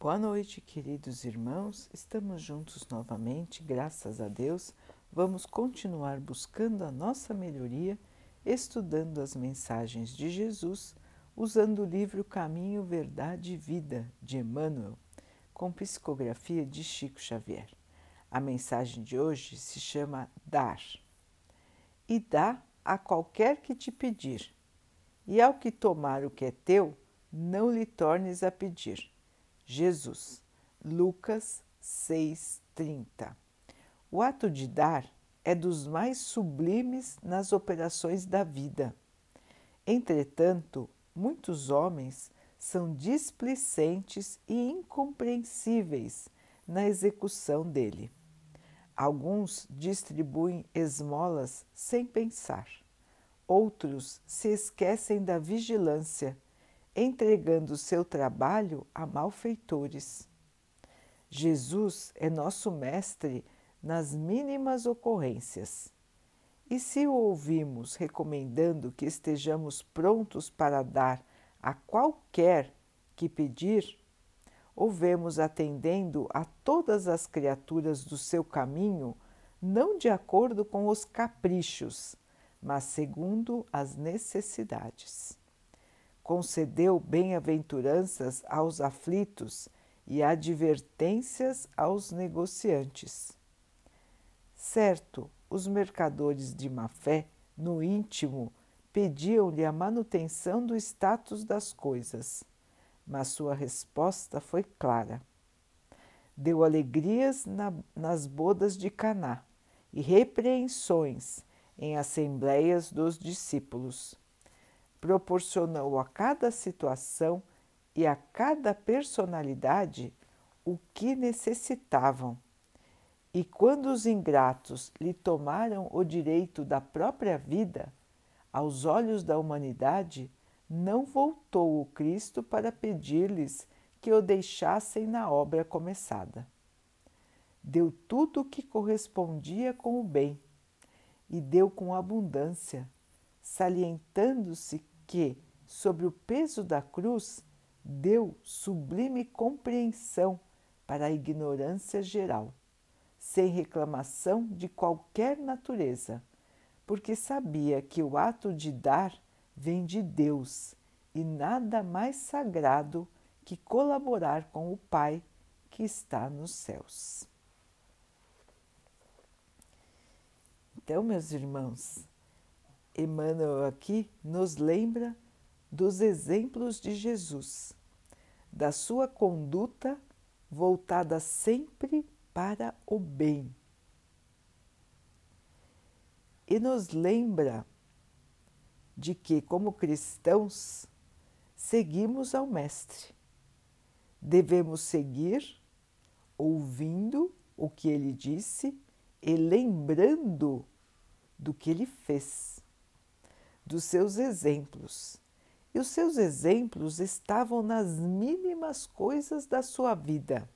Boa noite, queridos irmãos. Estamos juntos novamente, graças a Deus. Vamos continuar buscando a nossa melhoria, estudando as mensagens de Jesus, usando o livro Caminho, Verdade e Vida de Emmanuel, com psicografia de Chico Xavier. A mensagem de hoje se chama Dar. E dá a qualquer que te pedir, e ao que tomar o que é teu, não lhe tornes a pedir Jesus. Lucas 6:30. O ato de dar é dos mais sublimes nas operações da vida. Entretanto, muitos homens são displicentes e incompreensíveis na execução dele. Alguns distribuem esmolas sem pensar. Outros se esquecem da vigilância entregando seu trabalho a malfeitores. Jesus é nosso mestre nas mínimas ocorrências. E se o ouvimos recomendando que estejamos prontos para dar a qualquer que pedir, ouvemos atendendo a todas as criaturas do seu caminho, não de acordo com os caprichos, mas segundo as necessidades concedeu bem-aventuranças aos aflitos e advertências aos negociantes. Certo, os mercadores de má-fé, no íntimo, pediam-lhe a manutenção do status das coisas, mas sua resposta foi clara. Deu alegrias na, nas bodas de Caná e repreensões em assembleias dos discípulos proporcionou a cada situação e a cada personalidade o que necessitavam. E quando os ingratos lhe tomaram o direito da própria vida, aos olhos da humanidade, não voltou o Cristo para pedir-lhes que o deixassem na obra começada. Deu tudo o que correspondia com o bem e deu com abundância, salientando-se que, sobre o peso da cruz, deu sublime compreensão para a ignorância geral, sem reclamação de qualquer natureza, porque sabia que o ato de dar vem de Deus e nada mais sagrado que colaborar com o Pai que está nos céus. Então, meus irmãos, Emmanuel aqui nos lembra dos exemplos de Jesus, da sua conduta voltada sempre para o bem. E nos lembra de que, como cristãos, seguimos ao Mestre. Devemos seguir ouvindo o que ele disse e lembrando do que ele fez dos seus exemplos. E os seus exemplos estavam nas mínimas coisas da sua vida,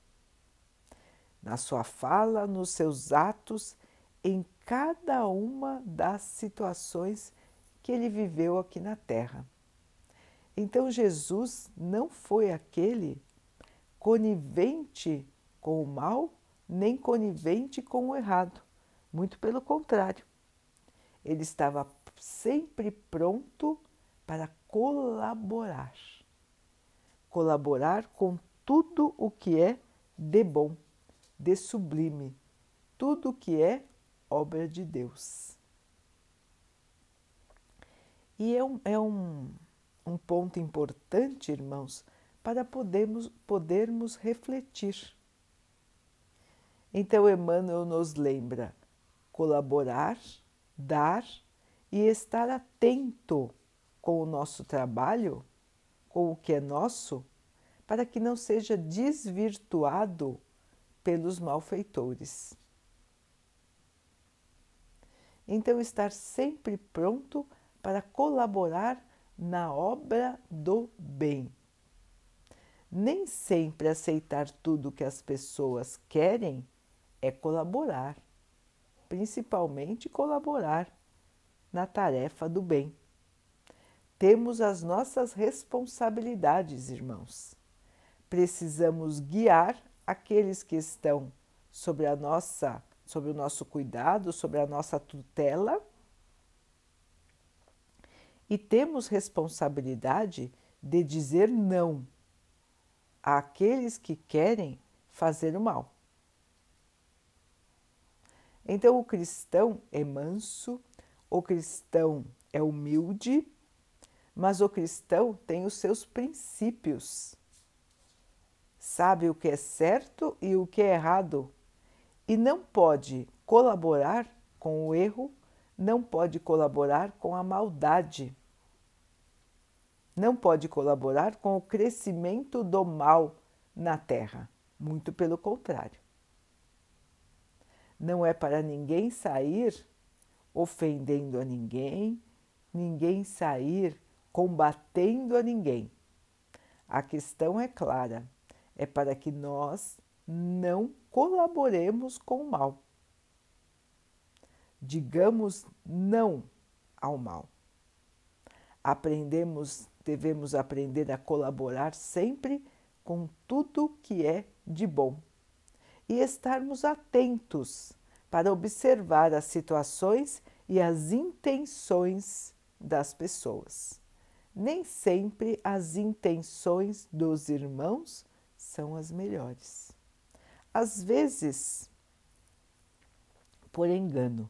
na sua fala, nos seus atos, em cada uma das situações que ele viveu aqui na Terra. Então, Jesus não foi aquele conivente com o mal, nem conivente com o errado. Muito pelo contrário. Ele estava sempre pronto para colaborar. Colaborar com tudo o que é de bom, de sublime, tudo o que é obra de Deus. E é um, é um, um ponto importante, irmãos, para podermos, podermos refletir. Então, Emmanuel nos lembra colaborar, dar e estar atento com o nosso trabalho, com o que é nosso, para que não seja desvirtuado pelos malfeitores. Então, estar sempre pronto para colaborar na obra do bem. Nem sempre aceitar tudo que as pessoas querem é colaborar, principalmente colaborar na tarefa do bem. Temos as nossas responsabilidades, irmãos. precisamos guiar aqueles que estão sobre a nossa, sobre o nosso cuidado, sobre a nossa tutela. E temos responsabilidade de dizer não àqueles que querem fazer o mal. Então, o cristão é manso, o cristão é humilde, mas o cristão tem os seus princípios. Sabe o que é certo e o que é errado e não pode colaborar com o erro, não pode colaborar com a maldade, não pode colaborar com o crescimento do mal na terra. Muito pelo contrário. Não é para ninguém sair ofendendo a ninguém, ninguém sair combatendo a ninguém. A questão é clara: é para que nós não colaboremos com o mal. Digamos não ao mal. Aprendemos, devemos aprender a colaborar sempre com tudo que é de bom e estarmos atentos para observar as situações e as intenções das pessoas. Nem sempre as intenções dos irmãos são as melhores. Às vezes, por engano,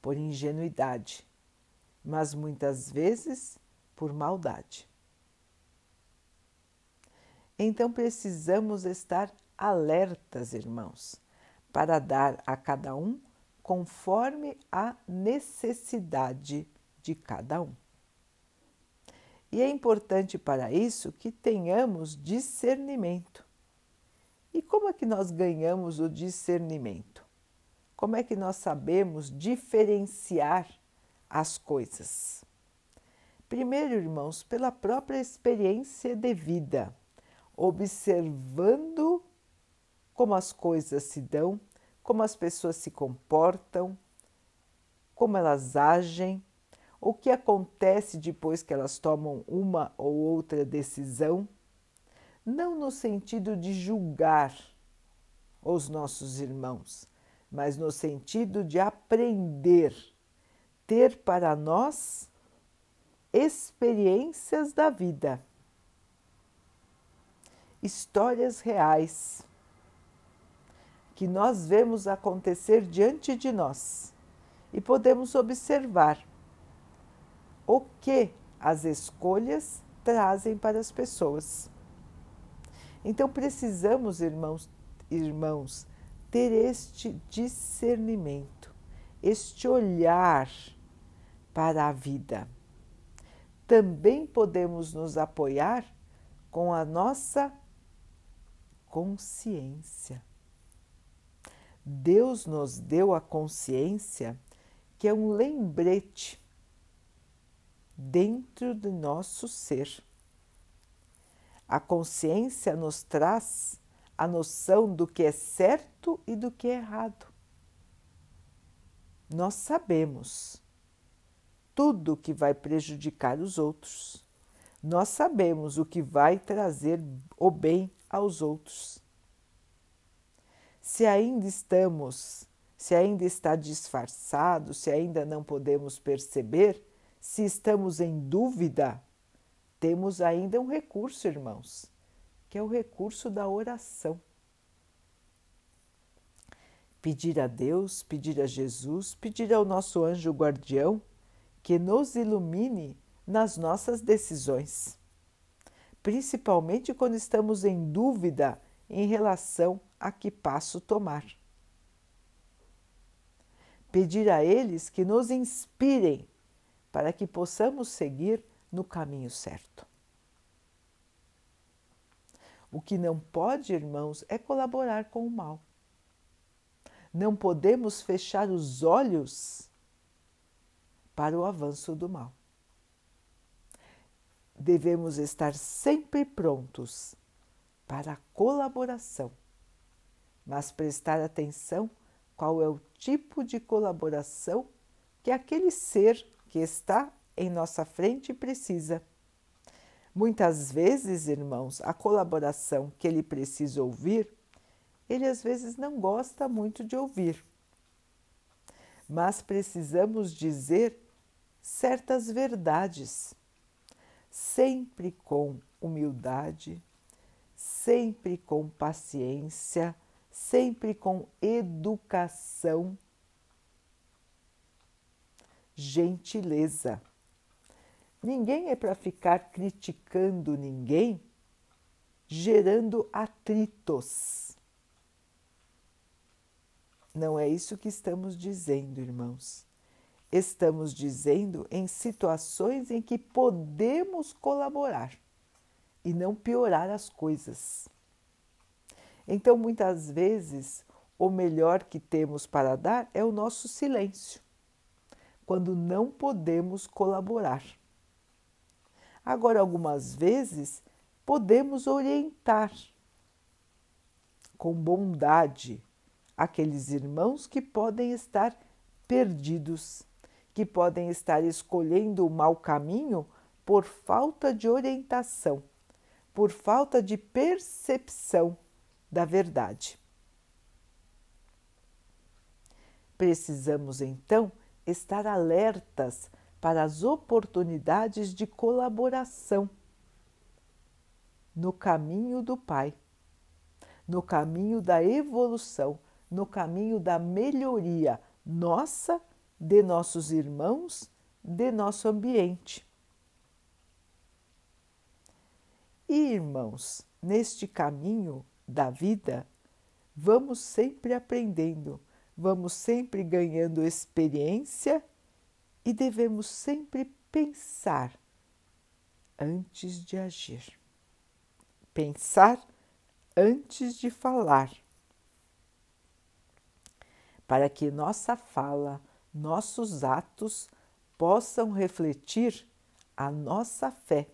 por ingenuidade, mas muitas vezes por maldade. Então precisamos estar alertas, irmãos, para dar a cada um conforme a necessidade de cada um. E é importante para isso que tenhamos discernimento. E como é que nós ganhamos o discernimento? Como é que nós sabemos diferenciar as coisas? Primeiro, irmãos, pela própria experiência de vida observando como as coisas se dão, como as pessoas se comportam, como elas agem, o que acontece depois que elas tomam uma ou outra decisão, não no sentido de julgar os nossos irmãos, mas no sentido de aprender, ter para nós experiências da vida histórias reais que nós vemos acontecer diante de nós e podemos observar o que as escolhas trazem para as pessoas. Então precisamos, irmãos, irmãos, ter este discernimento, este olhar para a vida. Também podemos nos apoiar com a nossa consciência. Deus nos deu a consciência, que é um lembrete dentro do nosso ser. A consciência nos traz a noção do que é certo e do que é errado. Nós sabemos tudo que vai prejudicar os outros. Nós sabemos o que vai trazer o bem aos outros. Se ainda estamos, se ainda está disfarçado, se ainda não podemos perceber, se estamos em dúvida, temos ainda um recurso, irmãos, que é o recurso da oração. Pedir a Deus, pedir a Jesus, pedir ao nosso anjo guardião que nos ilumine nas nossas decisões principalmente quando estamos em dúvida em relação a que passo tomar. Pedir a eles que nos inspirem para que possamos seguir no caminho certo. O que não pode, irmãos, é colaborar com o mal. Não podemos fechar os olhos para o avanço do mal devemos estar sempre prontos para a colaboração, mas prestar atenção qual é o tipo de colaboração que aquele ser que está em nossa frente precisa. Muitas vezes, irmãos, a colaboração que ele precisa ouvir, ele às vezes não gosta muito de ouvir. Mas precisamos dizer certas verdades, sempre com humildade, sempre com paciência, sempre com educação, gentileza. Ninguém é para ficar criticando ninguém, gerando atritos. Não é isso que estamos dizendo, irmãos. Estamos dizendo em situações em que podemos colaborar e não piorar as coisas. Então, muitas vezes, o melhor que temos para dar é o nosso silêncio, quando não podemos colaborar. Agora, algumas vezes, podemos orientar com bondade aqueles irmãos que podem estar perdidos, que podem estar escolhendo o mau caminho por falta de orientação, por falta de percepção da verdade. Precisamos então estar alertas para as oportunidades de colaboração no caminho do Pai, no caminho da evolução, no caminho da melhoria nossa, de nossos irmãos, de nosso ambiente. E irmãos, neste caminho da vida, vamos sempre aprendendo, vamos sempre ganhando experiência e devemos sempre pensar antes de agir. Pensar antes de falar. Para que nossa fala, nossos atos possam refletir a nossa fé,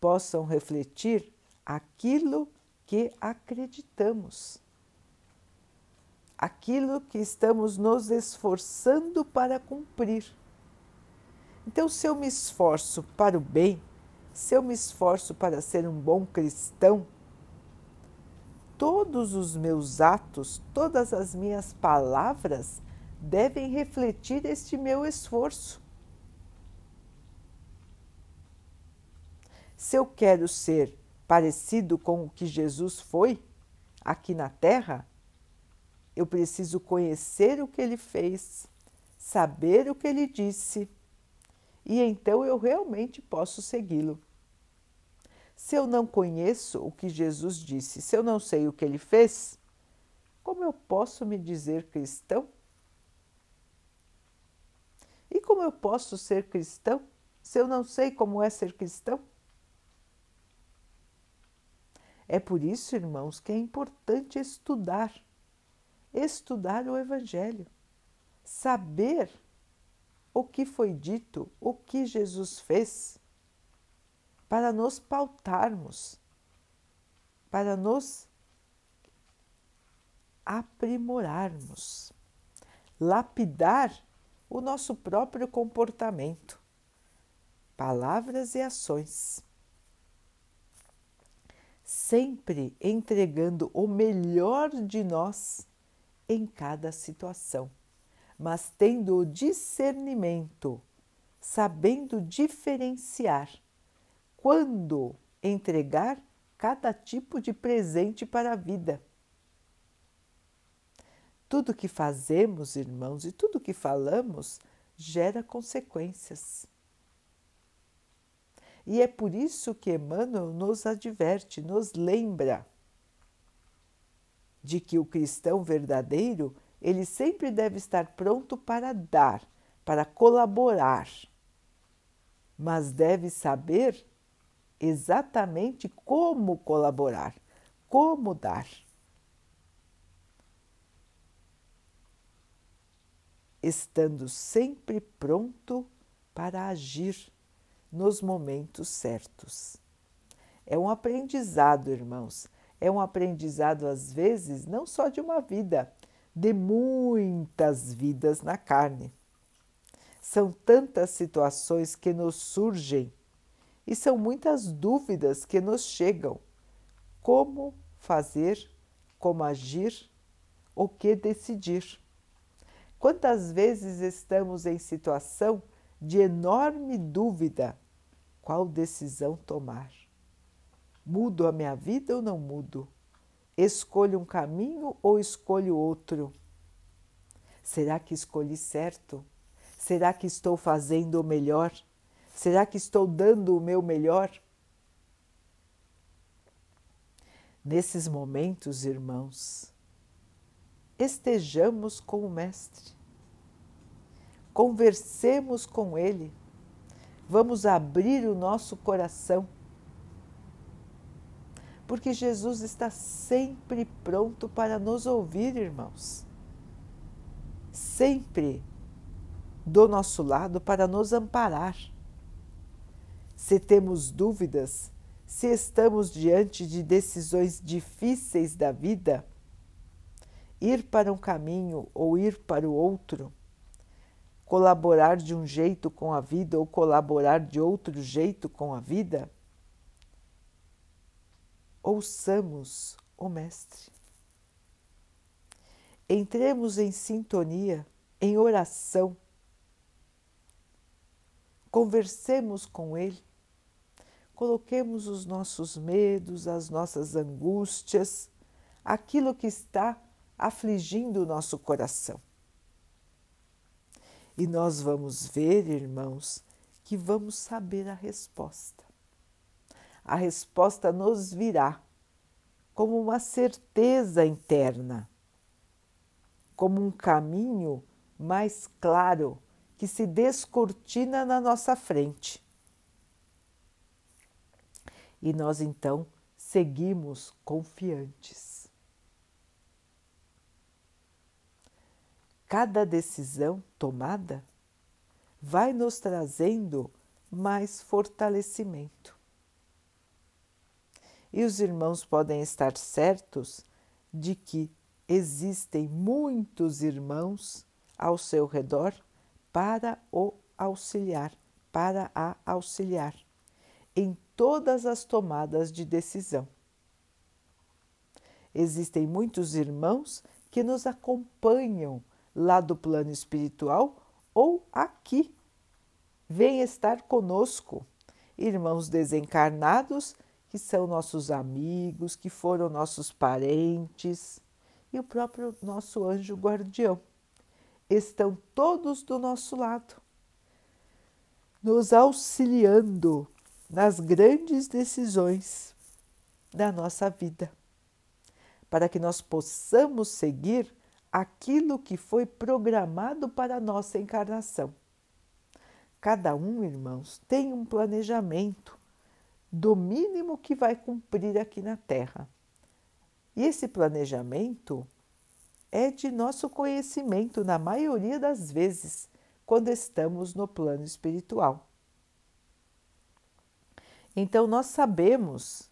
possam refletir aquilo que acreditamos, aquilo que estamos nos esforçando para cumprir. Então, se eu me esforço para o bem, se eu me esforço para ser um bom cristão, todos os meus atos, todas as minhas palavras devem refletir este meu esforço. Se eu quero ser parecido com o que Jesus foi aqui na Terra, eu preciso conhecer o que ele fez, saber o que ele disse, e então eu realmente posso segui-lo. Se eu não conheço o que Jesus disse, se eu não sei o que ele fez, como eu posso me dizer cristão? E como eu posso ser cristão se eu não sei como é ser cristão? É por isso, irmãos, que é importante estudar, estudar o Evangelho, saber o que foi dito, o que Jesus fez, para nos pautarmos, para nos aprimorarmos, lapidar o nosso próprio comportamento, palavras e ações sempre entregando o melhor de nós em cada situação, mas tendo o discernimento, sabendo diferenciar quando entregar cada tipo de presente para a vida. Tudo que fazemos, irmãos, e tudo que falamos gera consequências. E é por isso que Emmanuel nos adverte, nos lembra de que o cristão verdadeiro, ele sempre deve estar pronto para dar, para colaborar, mas deve saber exatamente como colaborar, como dar. Estando sempre pronto para agir nos momentos certos. É um aprendizado, irmãos. É um aprendizado, às vezes, não só de uma vida, de muitas vidas na carne. São tantas situações que nos surgem e são muitas dúvidas que nos chegam. Como fazer, como agir, o que decidir. Quantas vezes estamos em situação de enorme dúvida: qual decisão tomar? Mudo a minha vida ou não mudo? Escolho um caminho ou escolho outro? Será que escolhi certo? Será que estou fazendo o melhor? Será que estou dando o meu melhor? Nesses momentos, irmãos, estejamos com o Mestre, conversemos com Ele, vamos abrir o nosso coração, porque Jesus está sempre pronto para nos ouvir, irmãos, sempre do nosso lado para nos amparar. Se temos dúvidas, se estamos diante de decisões difíceis da vida, ir para um caminho ou ir para o outro, colaborar de um jeito com a vida ou colaborar de outro jeito com a vida, ouçamos o Mestre. Entremos em sintonia, em oração, conversemos com Ele coloquemos os nossos medos, as nossas angústias, aquilo que está afligindo o nosso coração. E nós vamos ver, irmãos, que vamos saber a resposta. A resposta nos virá como uma certeza interna, como um caminho mais claro que se descortina na nossa frente e nós então seguimos confiantes. Cada decisão tomada vai nos trazendo mais fortalecimento. E os irmãos podem estar certos de que existem muitos irmãos ao seu redor para o auxiliar, para a auxiliar em todas as tomadas de decisão. Existem muitos irmãos que nos acompanham lá do plano espiritual ou aqui. Vêm estar conosco, irmãos desencarnados que são nossos amigos, que foram nossos parentes e o próprio nosso anjo guardião. Estão todos do nosso lado, nos auxiliando nas grandes decisões da nossa vida, para que nós possamos seguir aquilo que foi programado para a nossa encarnação. Cada um, irmãos, tem um planejamento do mínimo que vai cumprir aqui na Terra. E esse planejamento é de nosso conhecimento, na maioria das vezes, quando estamos no plano espiritual. Então, nós sabemos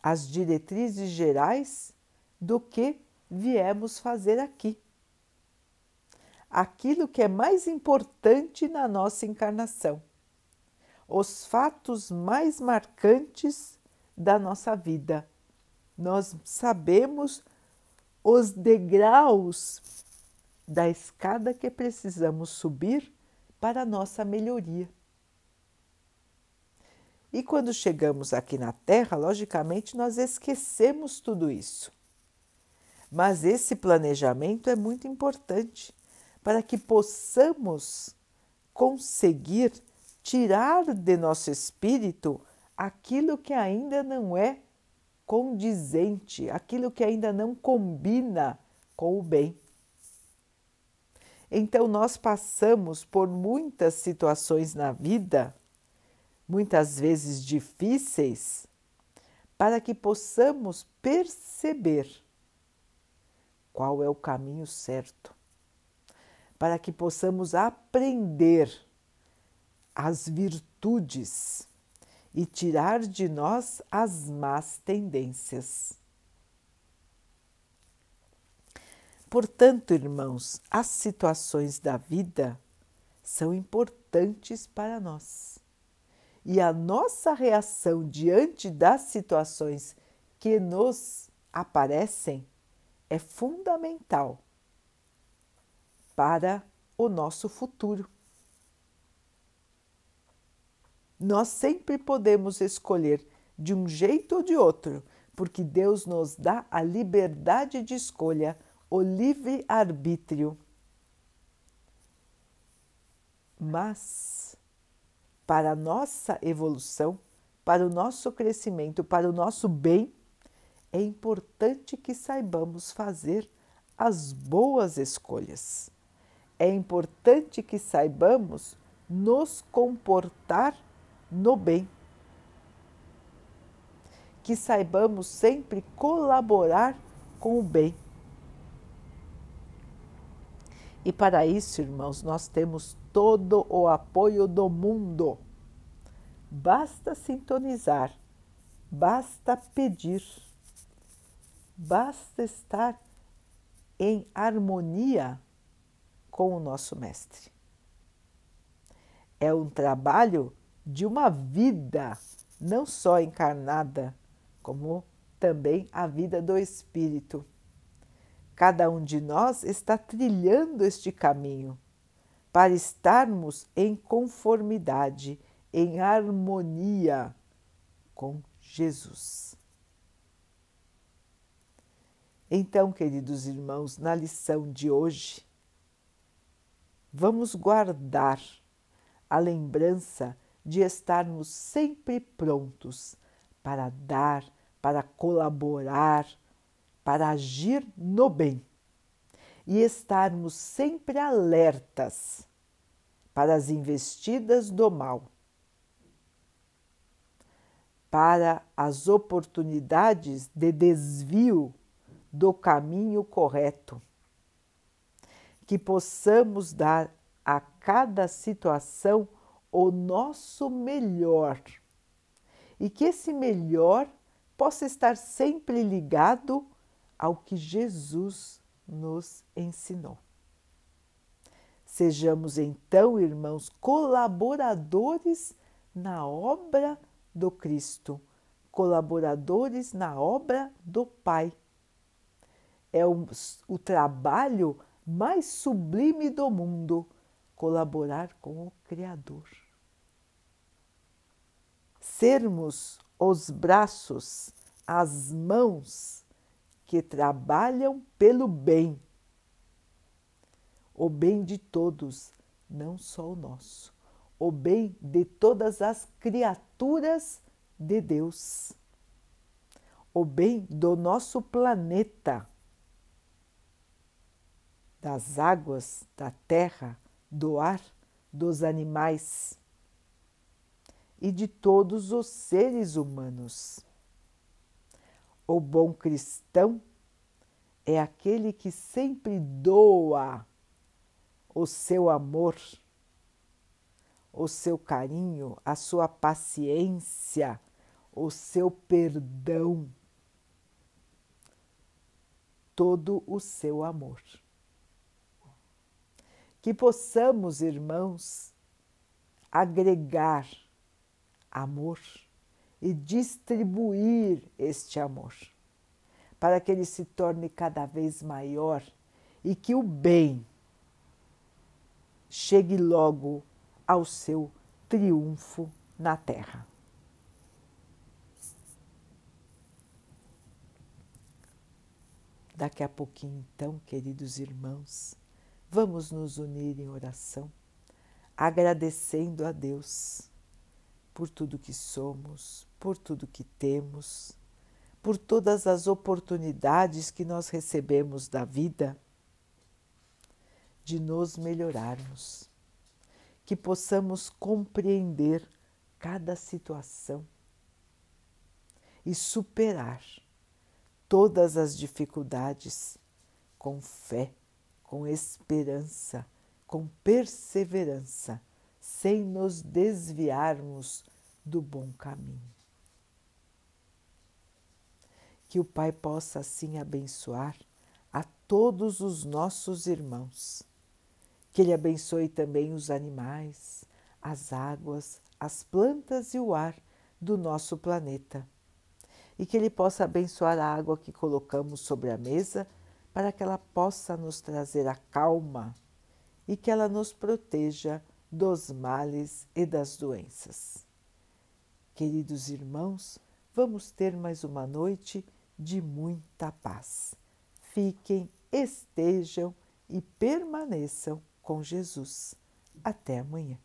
as diretrizes gerais do que viemos fazer aqui. Aquilo que é mais importante na nossa encarnação, os fatos mais marcantes da nossa vida. Nós sabemos os degraus da escada que precisamos subir para a nossa melhoria. E quando chegamos aqui na Terra, logicamente nós esquecemos tudo isso. Mas esse planejamento é muito importante para que possamos conseguir tirar de nosso espírito aquilo que ainda não é condizente, aquilo que ainda não combina com o bem. Então, nós passamos por muitas situações na vida muitas vezes difíceis, para que possamos perceber qual é o caminho certo, para que possamos aprender as virtudes e tirar de nós as más tendências. Portanto, irmãos, as situações da vida são importantes para nós e a nossa reação diante das situações que nos aparecem é fundamental para o nosso futuro. Nós sempre podemos escolher de um jeito ou de outro, porque Deus nos dá a liberdade de escolha, o livre arbítrio. Mas, para a nossa evolução, para o nosso crescimento, para o nosso bem, é importante que saibamos fazer as boas escolhas. É importante que saibamos nos comportar no bem. Que saibamos sempre colaborar com o bem. E para isso, irmãos, nós temos todo o apoio do mundo. Basta sintonizar, basta pedir, basta estar em harmonia com o nosso Mestre. É um trabalho de uma vida, não só encarnada, como também a vida do espírito. Cada um de nós está trilhando este caminho para estarmos em conformidade, em harmonia com Jesus. Então, queridos irmãos, na lição de hoje, vamos guardar a lembrança de estarmos sempre prontos para dar, para colaborar, para agir no bem. E estarmos sempre alertas para as investidas do mal, para as oportunidades de desvio do caminho correto, que possamos dar a cada situação o nosso melhor e que esse melhor possa estar sempre ligado ao que Jesus nos ensinou. Sejamos então, irmãos, colaboradores na obra do Cristo, colaboradores na obra do Pai. É o, o trabalho mais sublime do mundo colaborar com o Criador. Sermos os braços, as mãos que trabalham pelo bem, o bem de todos, não só o nosso, o bem de todas as criaturas de Deus, o bem do nosso planeta, das águas, da terra, do ar, dos animais e de todos os seres humanos. O bom cristão é aquele que sempre doa o seu amor, o seu carinho, a sua paciência, o seu perdão, todo o seu amor que possamos, irmãos, agregar amor e distribuir este amor, para que ele se torne cada vez maior e que o bem chegue logo ao seu triunfo na terra. Daqui a pouquinho, então, queridos irmãos, Vamos nos unir em oração, agradecendo a Deus por tudo que somos, por tudo que temos, por todas as oportunidades que nós recebemos da vida de nos melhorarmos, que possamos compreender cada situação e superar todas as dificuldades com fé com esperança, com perseverança, sem nos desviarmos do bom caminho. Que o Pai possa assim abençoar a todos os nossos irmãos. Que Ele abençoe também os animais, as águas, as plantas e o ar do nosso planeta. E que Ele possa abençoar a água que colocamos sobre a mesa para que ela possa nos trazer a calma e que ela nos proteja dos males e das doenças. Queridos irmãos, vamos ter mais uma noite de muita paz. Fiquem, estejam e permaneçam com Jesus. Até amanhã.